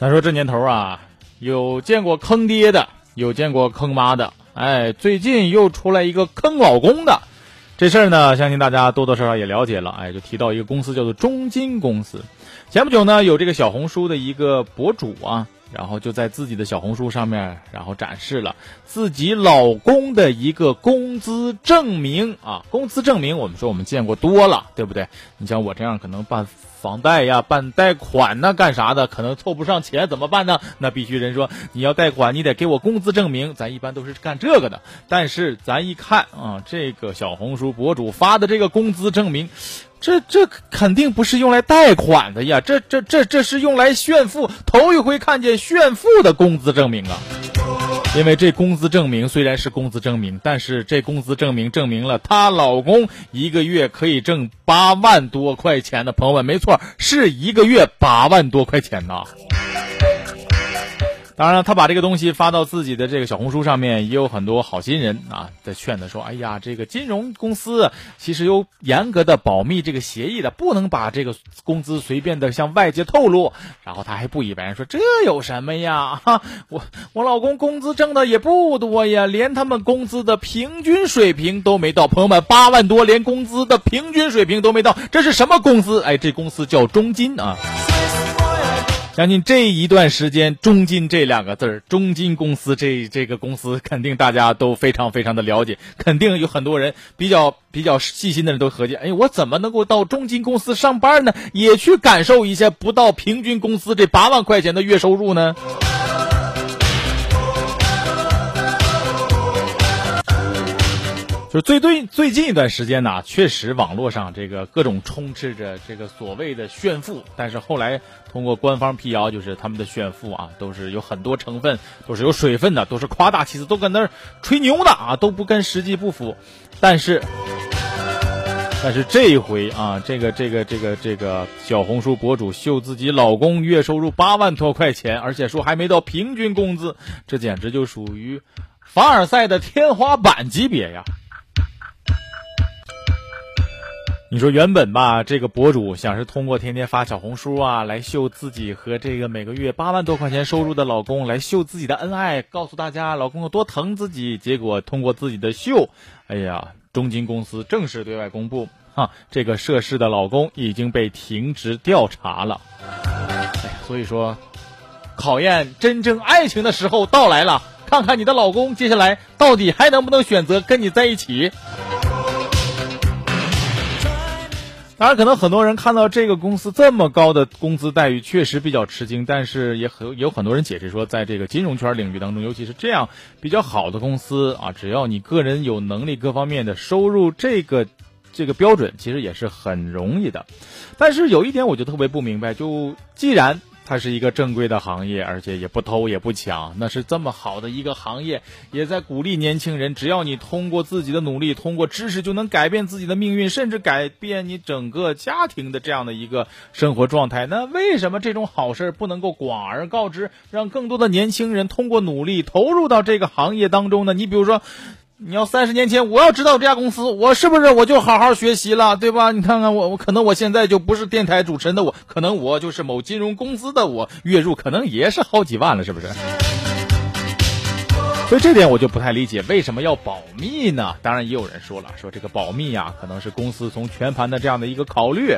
咱说这年头啊，有见过坑爹的，有见过坑妈的，哎，最近又出来一个坑老公的，这事儿呢，相信大家多多少少也了解了。哎，就提到一个公司叫做中金公司，前不久呢，有这个小红书的一个博主啊。然后就在自己的小红书上面，然后展示了自己老公的一个工资证明啊，工资证明我们说我们见过多了，对不对？你像我这样可能办房贷呀、办贷款呢、干啥的，可能凑不上钱怎么办呢？那必须人说你要贷款，你得给我工资证明，咱一般都是干这个的。但是咱一看啊，这个小红书博主发的这个工资证明。这这肯定不是用来贷款的呀，这这这这是用来炫富，头一回看见炫富的工资证明啊！因为这工资证明虽然是工资证明，但是这工资证明证明了她老公一个月可以挣八万多块钱的朋友们，没错，是一个月八万多块钱呐。当然了，他把这个东西发到自己的这个小红书上面，也有很多好心人啊在劝他说：“哎呀，这个金融公司其实有严格的保密这个协议的，不能把这个工资随便的向外界透露。”然后他还不以为然说：“这有什么呀？哈，我我老公工资挣的也不多呀，连他们工资的平均水平都没到。朋友们，八万多，连工资的平均水平都没到，这是什么公司？哎，这公司叫中金啊。”相信这一段时间，中金这两个字儿，中金公司这这个公司，肯定大家都非常非常的了解，肯定有很多人比较比较细心的人都合计，哎，我怎么能够到中金公司上班呢？也去感受一下不到平均工资这八万块钱的月收入呢？就最最最近一段时间呢，确实网络上这个各种充斥着这个所谓的炫富，但是后来通过官方辟谣，就是他们的炫富啊，都是有很多成分，都是有水分的，都是夸大其词，都跟那吹牛的啊，都不跟实际不符。但是，但是这一回啊，这个这个这个这个小红书博主秀自己老公月收入八万多块钱，而且说还没到平均工资，这简直就属于凡尔赛的天花板级别呀！你说原本吧，这个博主想是通过天天发小红书啊，来秀自己和这个每个月八万多块钱收入的老公，来秀自己的恩爱，告诉大家老公有多疼自己。结果通过自己的秀，哎呀，中金公司正式对外公布，哈，这个涉事的老公已经被停职调查了。哎呀，所以说，考验真正爱情的时候到来了，看看你的老公接下来到底还能不能选择跟你在一起。当然，可能很多人看到这个公司这么高的工资待遇，确实比较吃惊。但是也很有很多人解释说，在这个金融圈领域当中，尤其是这样比较好的公司啊，只要你个人有能力，各方面的收入这个这个标准，其实也是很容易的。但是有一点我就特别不明白，就既然。它是一个正规的行业，而且也不偷也不抢，那是这么好的一个行业，也在鼓励年轻人，只要你通过自己的努力，通过知识，就能改变自己的命运，甚至改变你整个家庭的这样的一个生活状态。那为什么这种好事不能够广而告之，让更多的年轻人通过努力投入到这个行业当中呢？你比如说。你要三十年前，我要知道这家公司，我是不是我就好好学习了，对吧？你看看我，我可能我现在就不是电台主持人的我，可能我就是某金融公司的我，月入可能也是好几万了，是不是？所以这点我就不太理解，为什么要保密呢？当然也有人说了，说这个保密呀，可能是公司从全盘的这样的一个考虑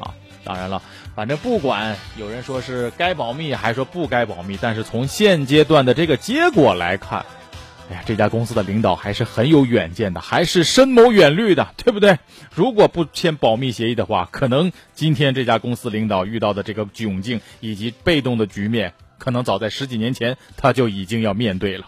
啊。当然了，反正不管有人说是该保密，还是说不该保密，但是从现阶段的这个结果来看。哎呀，这家公司的领导还是很有远见的，还是深谋远虑的，对不对？如果不签保密协议的话，可能今天这家公司领导遇到的这个窘境以及被动的局面，可能早在十几年前他就已经要面对了。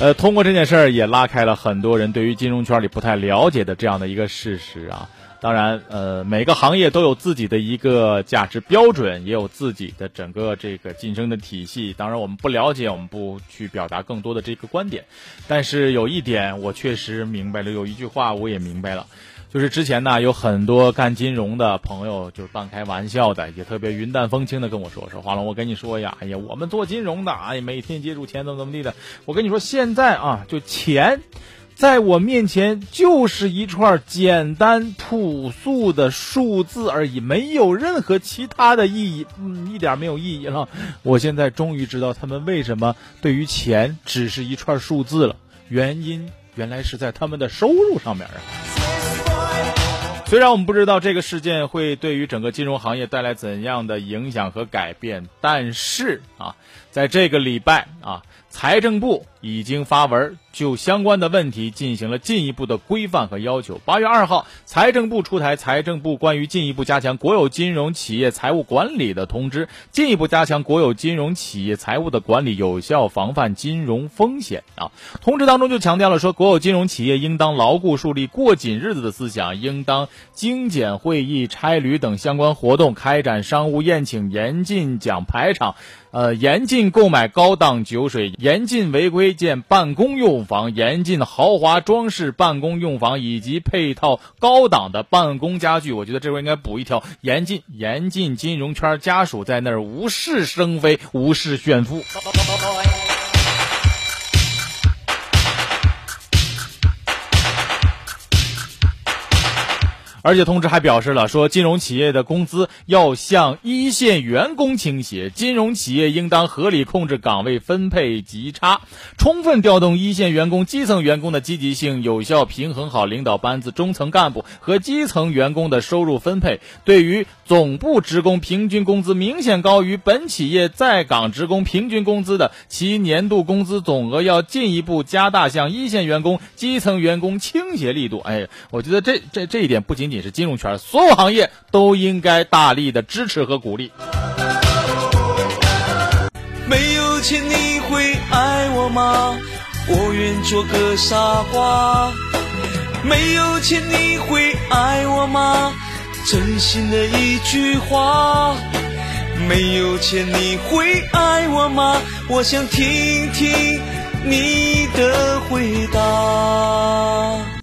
呃，通过这件事儿也拉开了很多人对于金融圈里不太了解的这样的一个事实啊。当然，呃，每个行业都有自己的一个价值标准，也有自己的整个这个晋升的体系。当然，我们不了解，我们不去表达更多的这个观点。但是有一点，我确实明白了，有一句话我也明白了，就是之前呢，有很多干金融的朋友，就是半开玩笑的，也特别云淡风轻的跟我说：“说华龙，我跟你说呀，哎呀，我们做金融的，哎，每天接触钱怎么怎么地的。我跟你说，现在啊，就钱。”在我面前就是一串简单朴素的数字而已，没有任何其他的意义，嗯，一点没有意义了。我现在终于知道他们为什么对于钱只是一串数字了，原因原来是在他们的收入上面啊。虽然我们不知道这个事件会对于整个金融行业带来怎样的影响和改变，但是啊，在这个礼拜啊。财政部已经发文就相关的问题进行了进一步的规范和要求。八月二号，财政部出台《财政部关于进一步加强国有金融企业财务管理的通知》，进一步加强国有金融企业财务的管理，有效防范金融风险啊。通知当中就强调了说，国有金融企业应当牢固树立过紧日子的思想，应当精简会议、差旅等相关活动，开展商务宴请，严禁讲排场。呃，严禁购买高档酒水，严禁违规建办公用房，严禁豪华装饰办公用房以及配套高档的办公家具。我觉得这块应该补一条：严禁严禁金融圈家属在那儿无事生非、无事炫富。而且通知还表示了，说金融企业的工资要向一线员工倾斜，金融企业应当合理控制岗位分配级差，充分调动一线员工、基层员工的积极性，有效平衡好领导班子、中层干部和基层员工的收入分配。对于总部职工平均工资明显高于本企业在岗职工平均工资的，其年度工资总额要进一步加大向一线员工、基层员工倾斜力度。哎，我觉得这这这一点不仅。仅是金融圈，所有行业都应该大力的支持和鼓励。没有钱你会爱我吗？我愿做个傻瓜。没有钱你会爱我吗？真心的一句话。没有钱你会爱我吗？我想听听你的回答。